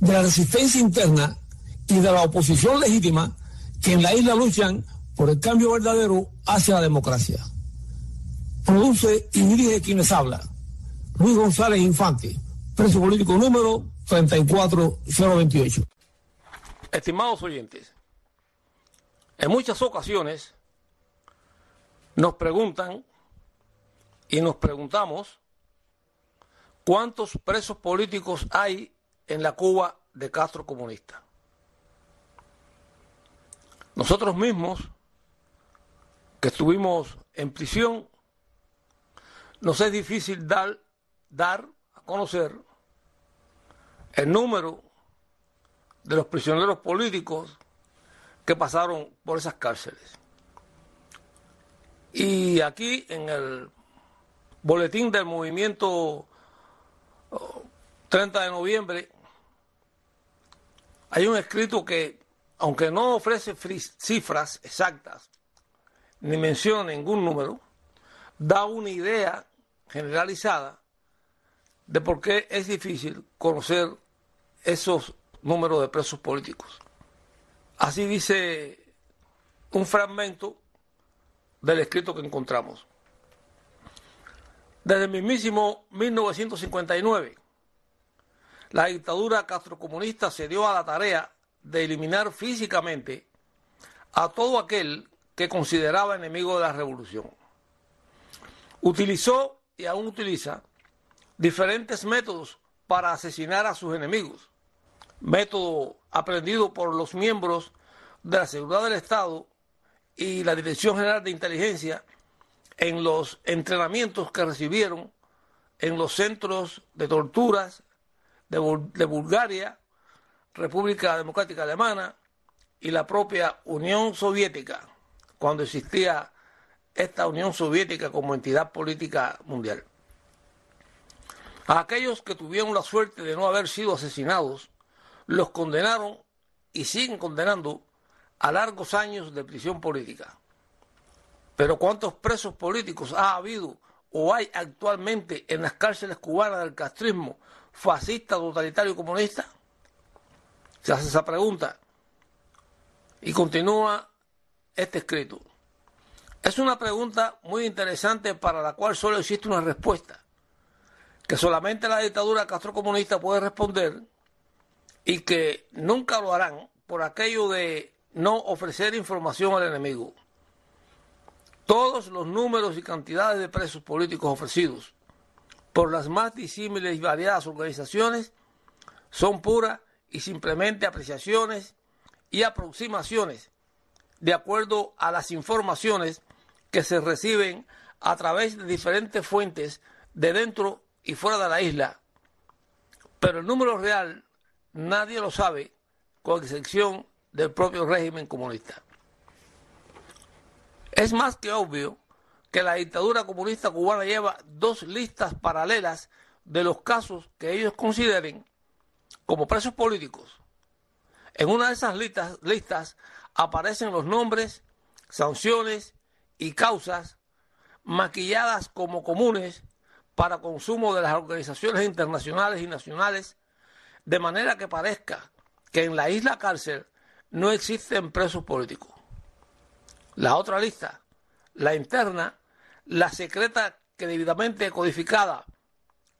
de la resistencia interna y de la oposición legítima que en la isla luchan por el cambio verdadero hacia la democracia. Produce y dirige quienes habla. Luis González Infante, preso político número 34028. Estimados oyentes, en muchas ocasiones nos preguntan y nos preguntamos cuántos presos políticos hay en la Cuba de Castro comunista. Nosotros mismos, que estuvimos en prisión, nos es difícil dar, dar a conocer el número de los prisioneros políticos que pasaron por esas cárceles. Y aquí en el boletín del movimiento 30 de noviembre hay un escrito que, aunque no ofrece cifras exactas, ni menciona ningún número, da una idea generalizada de por qué es difícil conocer esos números de presos políticos. Así dice un fragmento del escrito que encontramos. Desde el mismísimo 1959, la dictadura castrocomunista se dio a la tarea de eliminar físicamente a todo aquel que consideraba enemigo de la revolución. Utilizó y aún utiliza diferentes métodos para asesinar a sus enemigos, método aprendido por los miembros de la Seguridad del Estado y la Dirección General de Inteligencia en los entrenamientos que recibieron en los centros de torturas de, Bulgaria, República Democrática Alemana y la propia Unión Soviética, cuando existía esta Unión Soviética como entidad política mundial. A aquellos que tuvieron la suerte de no haber sido asesinados, los condenaron y siguen condenando a largos años de prisión política. Pero ¿cuántos presos políticos ha habido o hay actualmente en las cárceles cubanas del castrismo fascista, totalitario, comunista? Se hace esa pregunta. Y continúa este escrito. Es una pregunta muy interesante para la cual solo existe una respuesta, que solamente la dictadura castrocomunista puede responder y que nunca lo harán por aquello de no ofrecer información al enemigo. Todos los números y cantidades de presos políticos ofrecidos por las más disímiles y variadas organizaciones son puras y simplemente apreciaciones y aproximaciones de acuerdo a las informaciones que se reciben a través de diferentes fuentes de dentro y fuera de la isla. Pero el número real nadie lo sabe, con excepción del propio régimen comunista. Es más que obvio que la dictadura comunista cubana lleva dos listas paralelas de los casos que ellos consideren como presos políticos. En una de esas listas, listas aparecen los nombres, sanciones y causas maquilladas como comunes para consumo de las organizaciones internacionales y nacionales, de manera que parezca que en la isla cárcel no existen presos políticos. La otra lista, la interna, la secreta que debidamente codificada,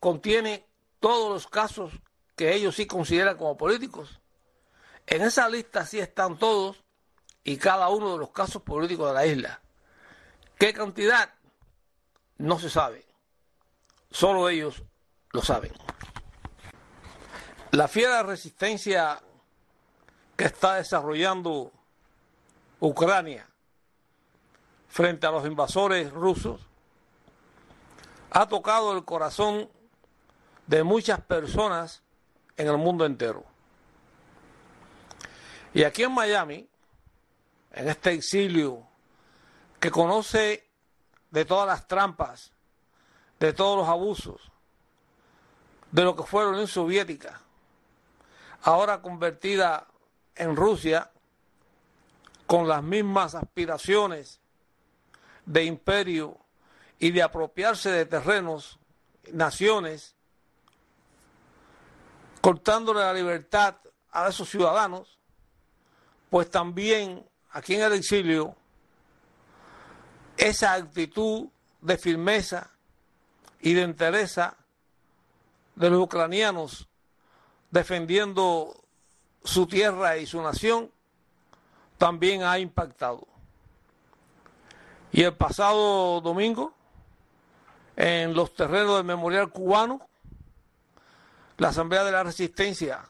contiene todos los casos que ellos sí consideran como políticos. En esa lista sí están todos y cada uno de los casos políticos de la isla. ¿Qué cantidad? No se sabe. Solo ellos lo saben. La fiera resistencia que está desarrollando Ucrania frente a los invasores rusos ha tocado el corazón de muchas personas en el mundo entero. Y aquí en Miami, en este exilio que conoce de todas las trampas, de todos los abusos, de lo que fue la Unión Soviética, ahora convertida en Rusia, con las mismas aspiraciones de imperio y de apropiarse de terrenos, naciones, cortándole la libertad a esos ciudadanos, pues también aquí en el exilio esa actitud de firmeza y de entereza de los ucranianos defendiendo su tierra y su nación también ha impactado. Y el pasado domingo, en los terrenos del Memorial Cubano, la Asamblea de la Resistencia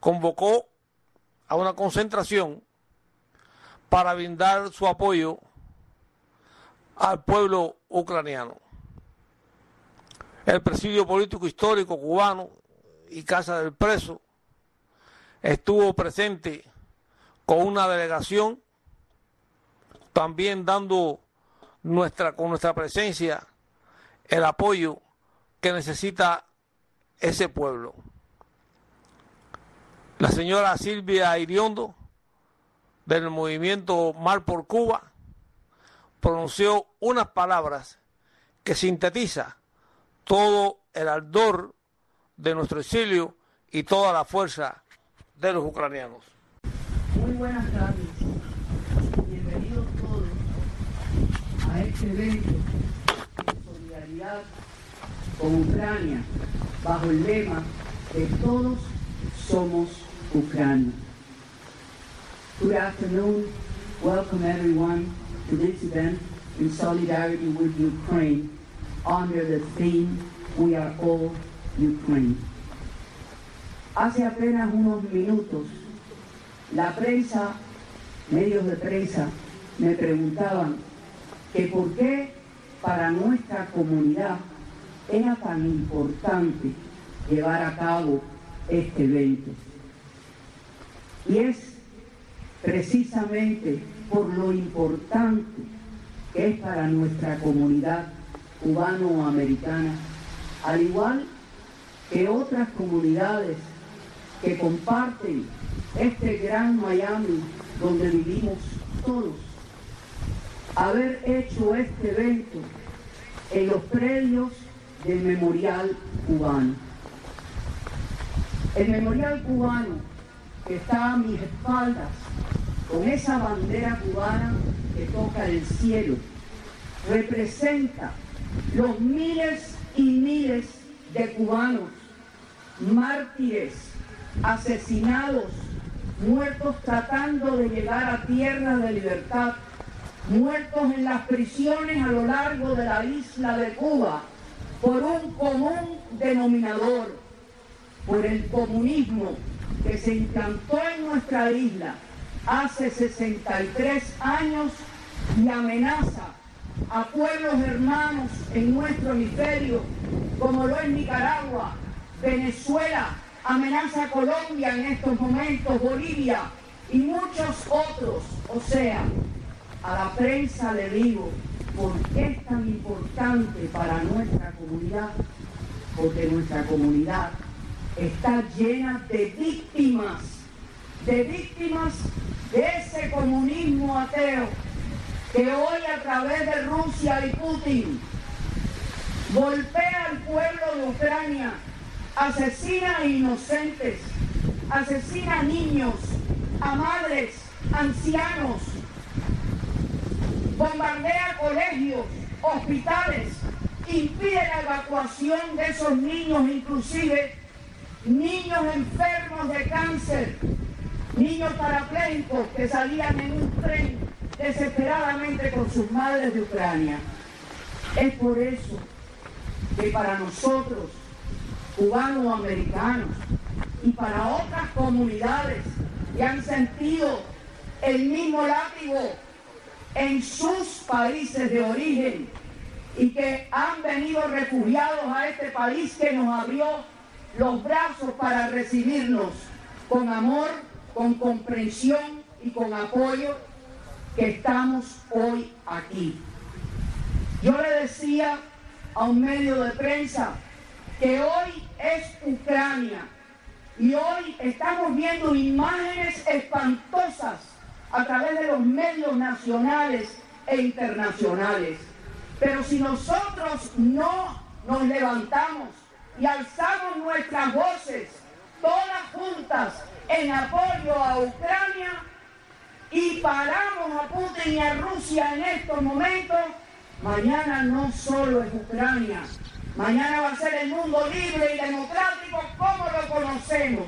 convocó a una concentración para brindar su apoyo al pueblo ucraniano. El presidio político histórico cubano y Casa del Preso estuvo presente con una delegación, también dando nuestra, con nuestra presencia el apoyo que necesita ese pueblo. La señora Silvia Iriondo, del movimiento Mar por Cuba, pronunció unas palabras que sintetiza todo el ardor de nuestro exilio y toda la fuerza de los ucranianos. Muy buenas. Evento de solidaridad con Ucrania bajo el lema de todos somos Ucrania. Good afternoon. Welcome everyone to this event in solidarity with Ukraine under the theme We are all Ukraine. Hace apenas unos minutos, la prensa, medios de prensa, me preguntaban que por qué para nuestra comunidad era tan importante llevar a cabo este evento. Y es precisamente por lo importante que es para nuestra comunidad cubano-americana, al igual que otras comunidades que comparten este gran Miami donde vivimos todos. Haber hecho este evento en los predios del Memorial Cubano. El Memorial Cubano que está a mis espaldas, con esa bandera cubana que toca el cielo, representa los miles y miles de cubanos, mártires, asesinados, muertos tratando de llegar a tierra de libertad, muertos en las prisiones a lo largo de la isla de Cuba por un común denominador, por el comunismo que se implantó en nuestra isla hace 63 años y amenaza a pueblos hermanos en nuestro hemisferio, como lo es Nicaragua, Venezuela, amenaza a Colombia en estos momentos, Bolivia y muchos otros. O sea, a la prensa le digo, ¿por qué es tan importante para nuestra comunidad? Porque nuestra comunidad está llena de víctimas, de víctimas de ese comunismo ateo que hoy a través de Rusia y Putin golpea al pueblo de Ucrania, asesina a inocentes, asesina a niños, a madres, ancianos, bombardea colegios, hospitales, impide la evacuación de esos niños, inclusive niños enfermos de cáncer, niños parapléjicos que salían en un tren desesperadamente con sus madres de Ucrania. Es por eso que para nosotros, cubanos americanos, y para otras comunidades que han sentido el mismo látigo en sus países de origen y que han venido refugiados a este país que nos abrió los brazos para recibirnos con amor con comprensión y con apoyo que estamos hoy aquí. Yo le decía a un medio de prensa que hoy es Ucrania y hoy estamos viendo imágenes espantosas a través de los medios nacionales e internacionales. Pero si nosotros no nos levantamos y alzamos nuestras voces, todas juntas, en apoyo a Ucrania y paramos a Putin y a Rusia en estos momentos, mañana no solo es Ucrania, mañana va a ser el mundo libre y democrático como lo conocemos.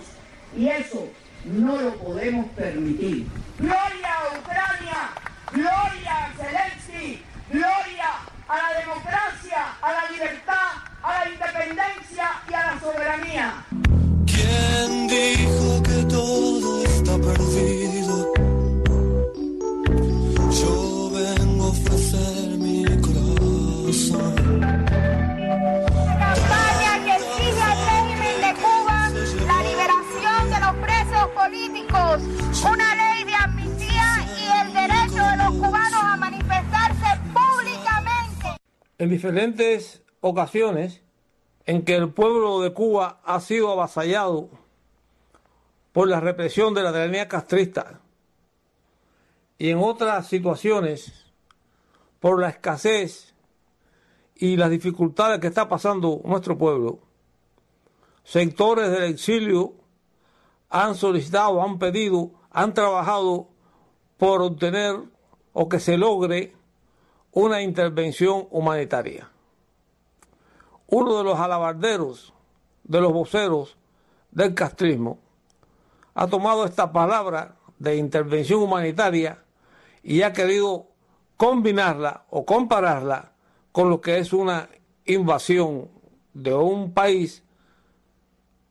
Y eso no lo podemos permitir. Gloria a Ucrania, gloria a Zelensky, gloria a la democracia, a la libertad, a la independencia y a la soberanía. ¿Quién diferentes ocasiones en que el pueblo de Cuba ha sido avasallado por la represión de la tiranía castrista y en otras situaciones por la escasez y las dificultades que está pasando nuestro pueblo, sectores del exilio han solicitado, han pedido, han trabajado por obtener o que se logre una intervención humanitaria. Uno de los alabarderos, de los voceros del castrismo, ha tomado esta palabra de intervención humanitaria y ha querido combinarla o compararla con lo que es una invasión de un país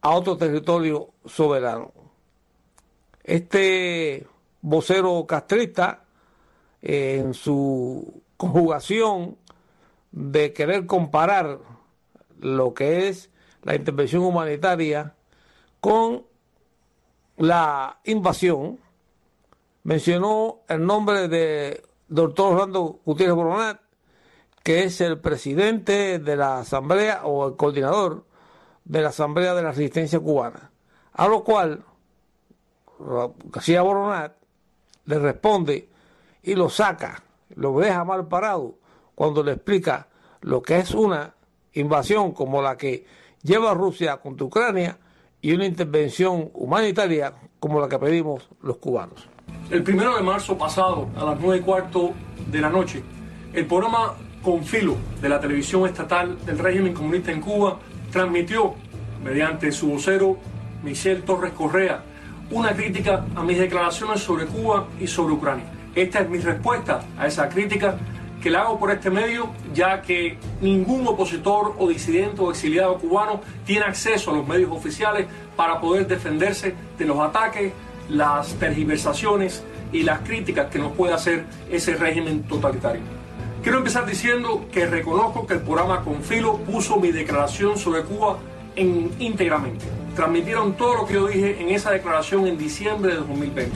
a otro territorio soberano. Este vocero castrista, eh, en su conjugación de querer comparar lo que es la intervención humanitaria con la invasión, mencionó el nombre de doctor Orlando Gutiérrez Boronat, que es el presidente de la Asamblea o el coordinador de la Asamblea de la Resistencia Cubana. A lo cual García Boronat le responde y lo saca, lo deja mal parado cuando le explica lo que es una invasión como la que lleva Rusia contra Ucrania y una intervención humanitaria como la que pedimos los cubanos. El primero de marzo pasado, a las nueve y cuarto de la noche, el programa Confilo de la televisión estatal del régimen comunista en Cuba transmitió, mediante su vocero Michel Torres Correa, una crítica a mis declaraciones sobre Cuba y sobre Ucrania. Esta es mi respuesta a esa crítica que la hago por este medio, ya que ningún opositor o disidente o exiliado cubano tiene acceso a los medios oficiales para poder defenderse de los ataques, las tergiversaciones y las críticas que nos puede hacer ese régimen totalitario. Quiero empezar diciendo que reconozco que el programa Confilo puso mi declaración sobre Cuba en, íntegramente. Transmitieron todo lo que yo dije en esa declaración en diciembre de 2020.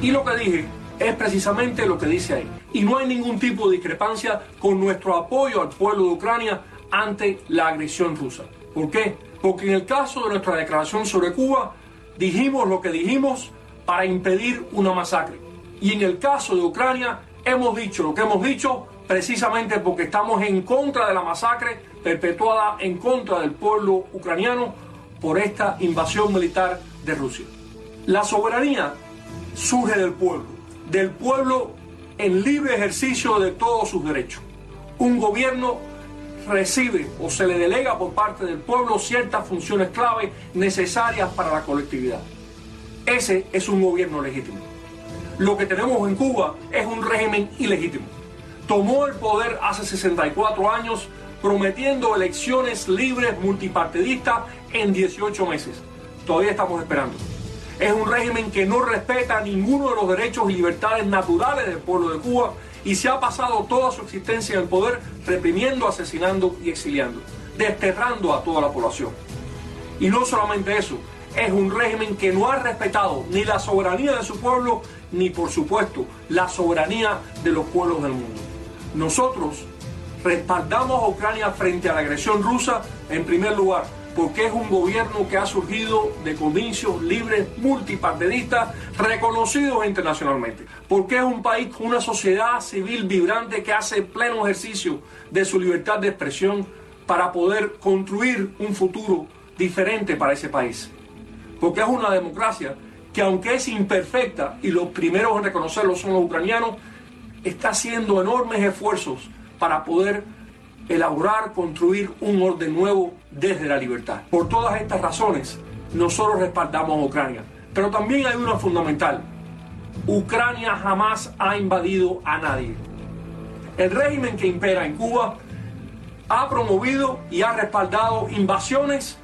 Y lo que dije es precisamente lo que dice ahí. Y no hay ningún tipo de discrepancia con nuestro apoyo al pueblo de Ucrania ante la agresión rusa. ¿Por qué? Porque en el caso de nuestra declaración sobre Cuba, dijimos lo que dijimos para impedir una masacre. Y en el caso de Ucrania, hemos dicho lo que hemos dicho precisamente porque estamos en contra de la masacre perpetuada en contra del pueblo ucraniano por esta invasión militar de Rusia. La soberanía surge del pueblo, del pueblo en libre ejercicio de todos sus derechos. Un gobierno recibe o se le delega por parte del pueblo ciertas funciones clave necesarias para la colectividad. Ese es un gobierno legítimo. Lo que tenemos en Cuba es un régimen ilegítimo. Tomó el poder hace 64 años prometiendo elecciones libres multipartidistas en 18 meses. Todavía estamos esperando. Es un régimen que no respeta ninguno de los derechos y libertades naturales del pueblo de Cuba y se ha pasado toda su existencia en el poder reprimiendo, asesinando y exiliando, desterrando a toda la población. Y no solamente eso, es un régimen que no ha respetado ni la soberanía de su pueblo, ni por supuesto la soberanía de los pueblos del mundo. Nosotros respaldamos a Ucrania frente a la agresión rusa en primer lugar porque es un gobierno que ha surgido de comicios libres multipartidistas reconocidos internacionalmente, porque es un país con una sociedad civil vibrante que hace pleno ejercicio de su libertad de expresión para poder construir un futuro diferente para ese país, porque es una democracia que aunque es imperfecta y los primeros en reconocerlo son los ucranianos, está haciendo enormes esfuerzos para poder elaborar, construir un orden nuevo desde la libertad. Por todas estas razones, nosotros respaldamos a Ucrania. Pero también hay una fundamental. Ucrania jamás ha invadido a nadie. El régimen que impera en Cuba ha promovido y ha respaldado invasiones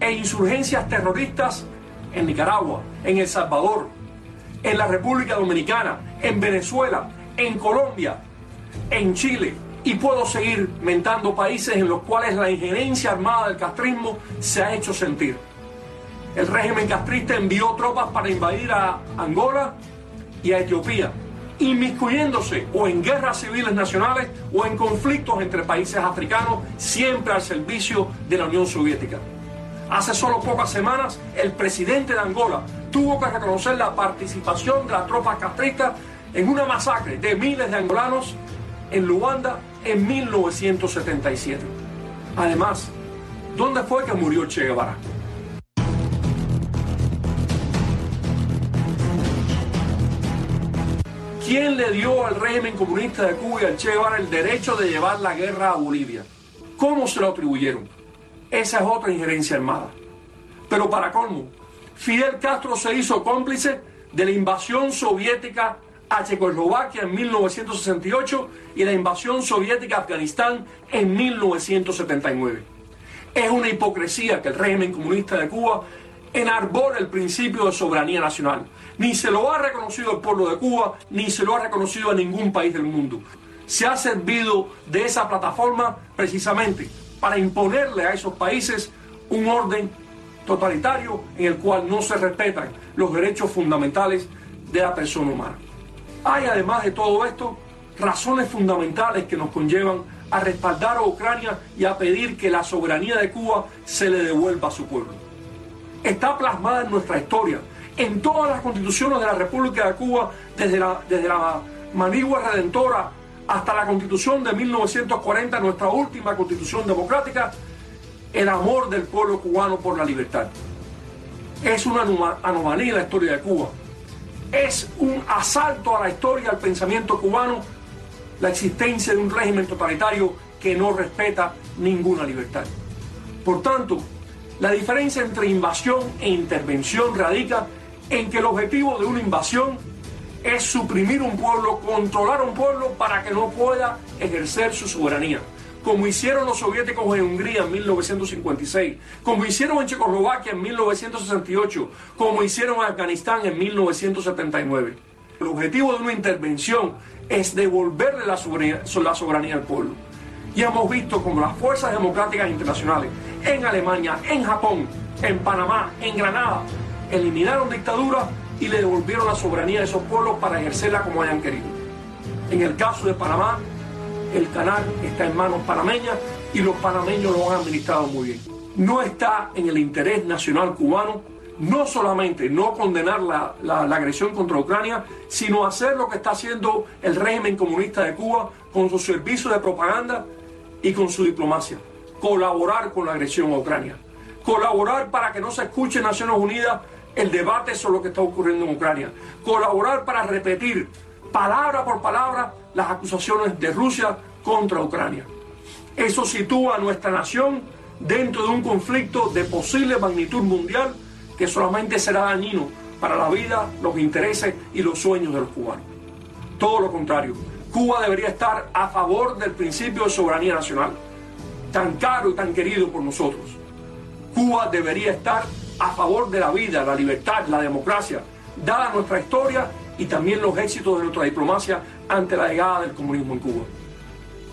e insurgencias terroristas en Nicaragua, en El Salvador, en la República Dominicana, en Venezuela, en Colombia, en Chile, y puedo seguir mentando países en los cuales la injerencia armada del castrismo se ha hecho sentir. El régimen castrista envió tropas para invadir a Angola y a Etiopía, inmiscuyéndose o en guerras civiles nacionales o en conflictos entre países africanos, siempre al servicio de la Unión Soviética. Hace solo pocas semanas, el presidente de Angola tuvo que reconocer la participación de las tropas castristas en una masacre de miles de angolanos en Luanda en 1977. Además, ¿dónde fue que murió Che Guevara? ¿Quién le dio al régimen comunista de Cuba y al Che Guevara el derecho de llevar la guerra a Bolivia? ¿Cómo se lo atribuyeron? Esa es otra injerencia armada. Pero para colmo, Fidel Castro se hizo cómplice de la invasión soviética a Checoslovaquia en 1968 y la invasión soviética a Afganistán en 1979. Es una hipocresía que el régimen comunista de Cuba enarbora el principio de soberanía nacional. Ni se lo ha reconocido el pueblo de Cuba, ni se lo ha reconocido a ningún país del mundo. Se ha servido de esa plataforma precisamente para imponerle a esos países un orden totalitario en el cual no se respetan los derechos fundamentales de la persona humana. Hay además de todo esto razones fundamentales que nos conllevan a respaldar a Ucrania y a pedir que la soberanía de Cuba se le devuelva a su pueblo. Está plasmada en nuestra historia, en todas las constituciones de la República de Cuba, desde la, desde la manigua redentora hasta la constitución de 1940, nuestra última constitución democrática, el amor del pueblo cubano por la libertad. Es una anomalía en la historia de Cuba es un asalto a la historia, al pensamiento cubano, la existencia de un régimen totalitario que no respeta ninguna libertad. Por tanto, la diferencia entre invasión e intervención radica en que el objetivo de una invasión es suprimir un pueblo, controlar un pueblo para que no pueda ejercer su soberanía como hicieron los soviéticos en Hungría en 1956, como hicieron en Checoslovaquia en 1968, como hicieron en Afganistán en 1979. El objetivo de una intervención es devolverle la soberanía, la soberanía al pueblo. Y hemos visto como las fuerzas democráticas internacionales en Alemania, en Japón, en Panamá, en Granada, eliminaron dictaduras y le devolvieron la soberanía a esos pueblos para ejercerla como hayan querido. En el caso de Panamá, el canal está en manos panameñas y los panameños lo han administrado muy bien. No está en el interés nacional cubano no solamente no condenar la, la, agresión contra Ucrania, sino hacer lo que está haciendo el régimen comunista de Cuba con su servicio de propaganda y con su diplomacia. Colaborar con la agresión a Ucrania. Colaborar para que no se escuche en Naciones Unidas el debate sobre lo que está ocurriendo en Ucrania. Colaborar para repetir palabra por palabra las acusaciones de Rusia contra Ucrania. Eso sitúa a nuestra nación dentro de un conflicto de posible magnitud mundial que solamente será dañino para la vida, los intereses y los sueños de los cubanos. Todo lo contrario, Cuba debería estar a favor del principio de soberanía nacional, tan caro y tan querido por nosotros. Cuba debería estar a favor de la vida, la libertad, la democracia, dada nuestra historia y también los éxitos de nuestra diplomacia ante la llegada del comunismo en Cuba.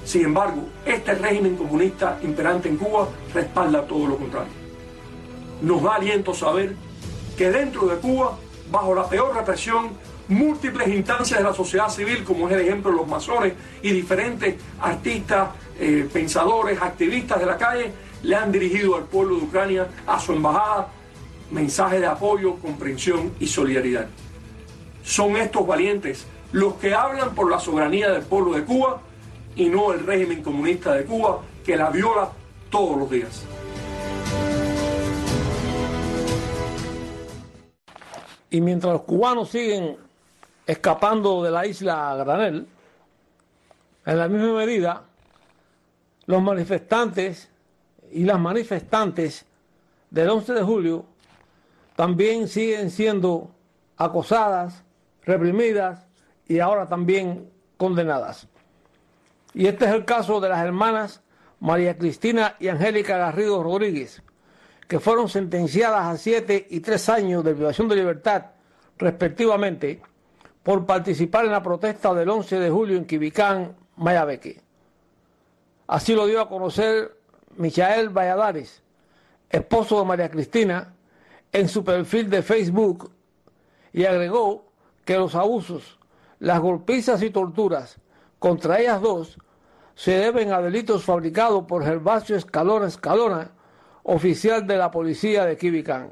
Sin embargo, este régimen comunista imperante en Cuba respalda todo lo contrario. Nos da aliento saber que dentro de Cuba, bajo la peor represión, múltiples instancias de la sociedad civil, como es el ejemplo de los masones y diferentes artistas, eh, pensadores, activistas de la calle, le han dirigido al pueblo de Ucrania, a su embajada, mensajes de apoyo, comprensión y solidaridad. Son estos valientes los que hablan por la soberanía del pueblo de Cuba y no el régimen comunista de Cuba que la viola todos los días. Y mientras los cubanos siguen escapando de la isla Granel, en la misma medida, los manifestantes y las manifestantes del 11 de julio también siguen siendo acosadas, reprimidas y ahora también condenadas. Y este es el caso de las hermanas María Cristina y Angélica Garrido Rodríguez, que fueron sentenciadas a siete y tres años de privación de libertad, respectivamente, por participar en la protesta del 11 de julio en Quibicán, Mayabeque. Así lo dio a conocer Michael Valladares, esposo de María Cristina, en su perfil de Facebook y agregó que los abusos, las golpizas y torturas contra ellas dos se deben a delitos fabricados por Gervasio Escalona Escalona, oficial de la policía de Quibicán.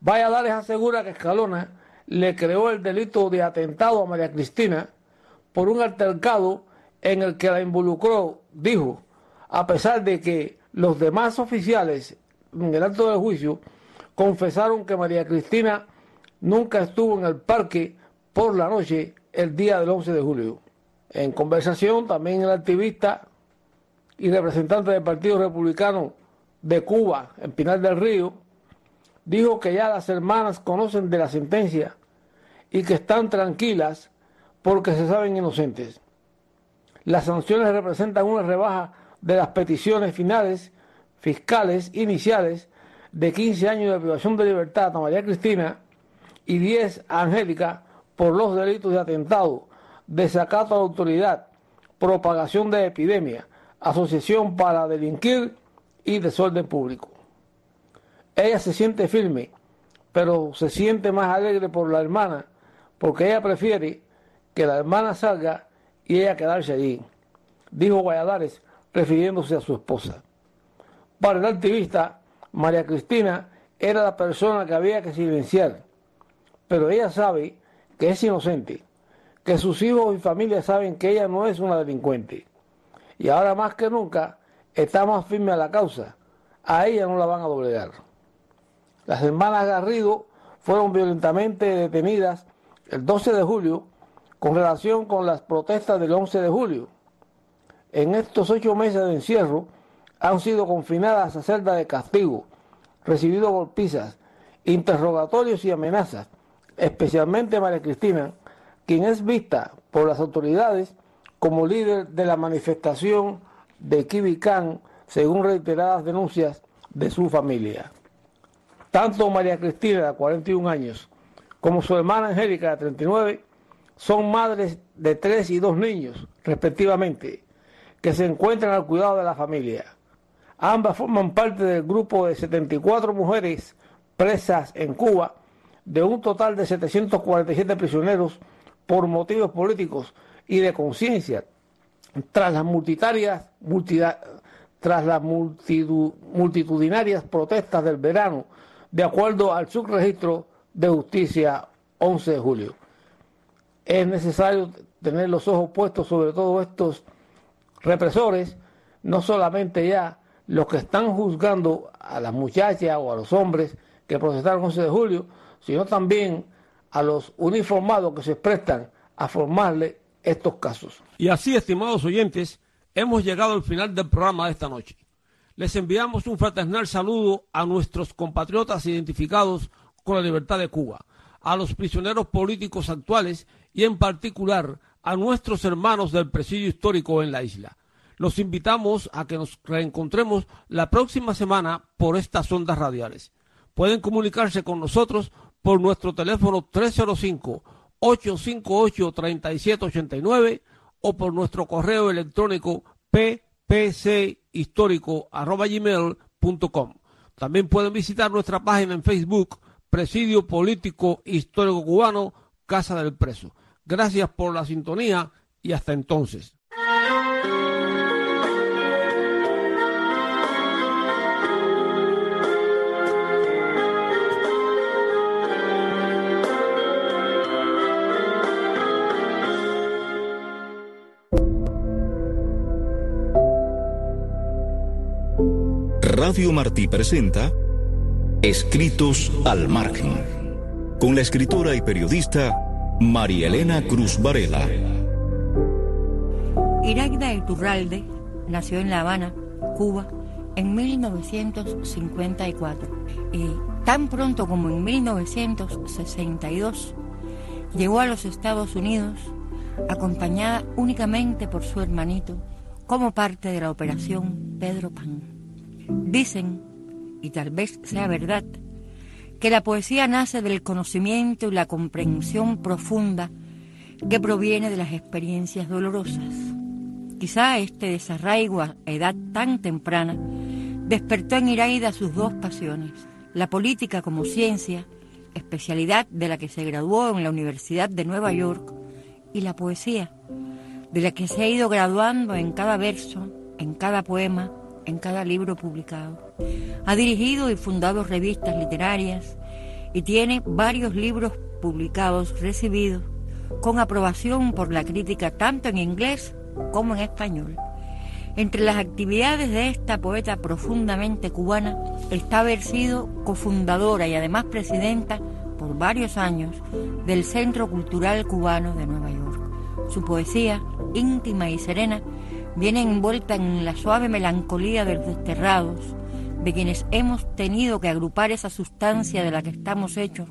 Valladares asegura que Escalona le creó el delito de atentado a María Cristina por un altercado en el que la involucró, dijo, a pesar de que los demás oficiales en el acto del juicio confesaron que María Cristina nunca estuvo en el parque por la noche el día del 11 de julio. En conversación, también el activista y representante del Partido Republicano de Cuba, en Pinar del Río, dijo que ya las hermanas conocen de la sentencia y que están tranquilas porque se saben inocentes. Las sanciones representan una rebaja de las peticiones finales fiscales iniciales de 15 años de privación de libertad a María Cristina y 10 a Angélica por los delitos de atentado, desacato a la autoridad, propagación de epidemia, asociación para delinquir y desorden público. Ella se siente firme, pero se siente más alegre por la hermana, porque ella prefiere que la hermana salga y ella quedarse allí, dijo Guayadares, refiriéndose a su esposa. Para el activista, María Cristina era la persona que había que silenciar, pero ella sabe que es inocente, que sus hijos y familia saben que ella no es una delincuente. Y ahora más que nunca está más firme a la causa. A ella no la van a doblegar. Las hermanas Garrido fueron violentamente detenidas el 12 de julio con relación con las protestas del 11 de julio. En estos ocho meses de encierro han sido confinadas a celda de castigo, recibido golpizas, interrogatorios y amenazas, especialmente María Cristina, quien es vista por las autoridades como líder de la manifestación de Kibicán, según reiteradas denuncias de su familia. Tanto María Cristina, de 41 años, como su hermana Angélica, de 39, son madres de tres y dos niños, respectivamente, que se encuentran al cuidado de la familia. Ambas forman parte del grupo de 74 mujeres presas en Cuba, de un total de 747 prisioneros por motivos políticos y de conciencia, tras las multitarias, tras las multitudinarias protestas del verano, de acuerdo al subregistro de justicia 11 de julio. Es necesario tener los ojos puestos sobre todos estos represores, no solamente ya los que están juzgando a las muchachas o a los hombres que protestaron el 11 de julio, sino también a los uniformados que se prestan a formarle estos casos. Y así, estimados oyentes, hemos llegado al final del programa de esta noche. Les enviamos un fraternal saludo a nuestros compatriotas identificados con la libertad de Cuba, a los prisioneros políticos actuales y en particular a nuestros hermanos del presidio histórico en la isla. Los invitamos a que nos reencontremos la próxima semana por estas ondas radiales. Pueden comunicarse con nosotros por nuestro teléfono 305-858-3789 o por nuestro correo electrónico ppchistórico.com. También pueden visitar nuestra página en Facebook Presidio Político Histórico Cubano, Casa del Preso. Gracias por la sintonía y hasta entonces. Radio Martí presenta Escritos al margen, con la escritora y periodista María Elena Cruz Varela. Iraida Iturralde nació en La Habana, Cuba, en 1954 y tan pronto como en 1962 llegó a los Estados Unidos acompañada únicamente por su hermanito como parte de la operación Pedro Pan. Dicen, y tal vez sea verdad, que la poesía nace del conocimiento y la comprensión profunda que proviene de las experiencias dolorosas. Quizá este desarraigo a edad tan temprana despertó en Iraida sus dos pasiones, la política como ciencia, especialidad de la que se graduó en la Universidad de Nueva York, y la poesía, de la que se ha ido graduando en cada verso, en cada poema, en cada libro publicado. Ha dirigido y fundado revistas literarias y tiene varios libros publicados recibidos con aprobación por la crítica tanto en inglés como en español. Entre las actividades de esta poeta profundamente cubana está haber sido cofundadora y además presidenta por varios años del Centro Cultural Cubano de Nueva York. Su poesía, íntima y serena, viene envuelta en la suave melancolía de los desterrados, de quienes hemos tenido que agrupar esa sustancia de la que estamos hechos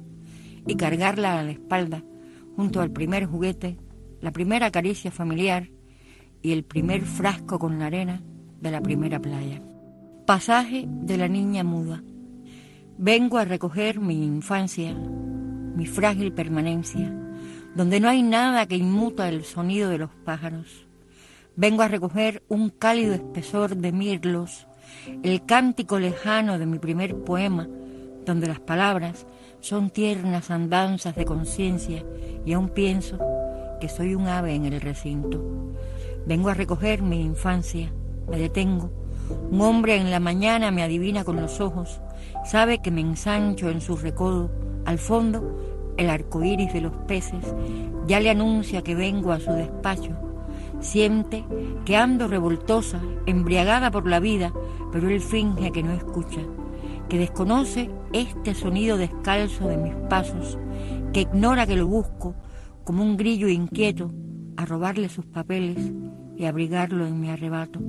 y cargarla a la espalda, junto al primer juguete, la primera caricia familiar y el primer frasco con la arena de la primera playa. Pasaje de la niña muda. Vengo a recoger mi infancia, mi frágil permanencia, donde no hay nada que inmuta el sonido de los pájaros Vengo a recoger un cálido espesor de mirlos, el cántico lejano de mi primer poema, donde las palabras son tiernas andanzas de conciencia y aún pienso que soy un ave en el recinto. Vengo a recoger mi infancia, me detengo. Un hombre en la mañana me adivina con los ojos, sabe que me ensancho en su recodo. Al fondo, el arco iris de los peces ya le anuncia que vengo a su despacho Siente que ando revoltosa, embriagada por la vida, pero él finge que no escucha, que desconoce este sonido descalzo de mis pasos, que ignora que lo busco como un grillo inquieto a robarle sus papeles y abrigarlo en mi arrebato.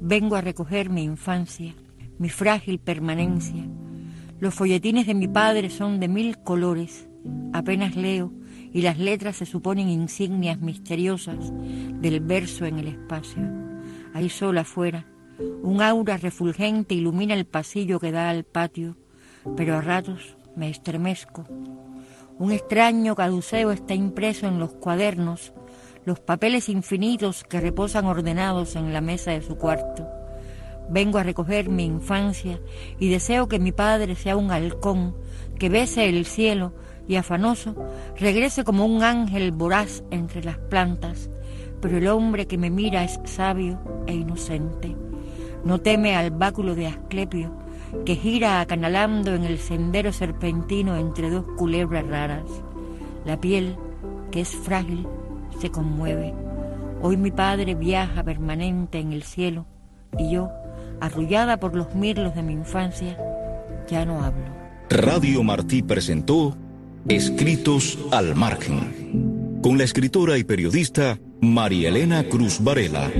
Vengo a recoger mi infancia, mi frágil permanencia. Los folletines de mi padre son de mil colores. Apenas leo y las letras se suponen insignias misteriosas del verso en el espacio. Ahí sola afuera, un aura refulgente ilumina el pasillo que da al patio, pero a ratos me estremezco. Un extraño caduceo está impreso en los cuadernos, los papeles infinitos que reposan ordenados en la mesa de su cuarto. Vengo a recoger mi infancia y deseo que mi padre sea un halcón que bese el cielo y afanoso, regrese como un ángel voraz entre las plantas, pero el hombre que me mira es sabio e inocente. No teme al báculo de Asclepio, que gira acanalando en el sendero serpentino entre dos culebras raras. La piel, que es frágil, se conmueve. Hoy mi padre viaja permanente en el cielo y yo, arrullada por los mirlos de mi infancia, ya no hablo. Radio Martí presentó Escritos al margen, con la escritora y periodista María Elena Cruz Varela.